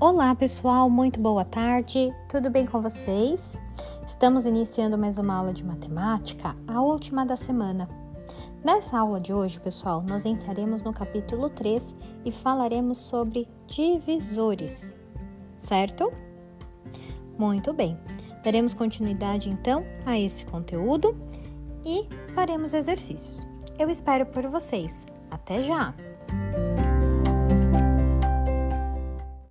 Olá, pessoal, muito boa tarde. Tudo bem com vocês? Estamos iniciando mais uma aula de matemática, a última da semana. Nessa aula de hoje, pessoal, nós entraremos no capítulo 3 e falaremos sobre divisores, certo? Muito bem. Daremos continuidade então a esse conteúdo e faremos exercícios. Eu espero por vocês. Até já!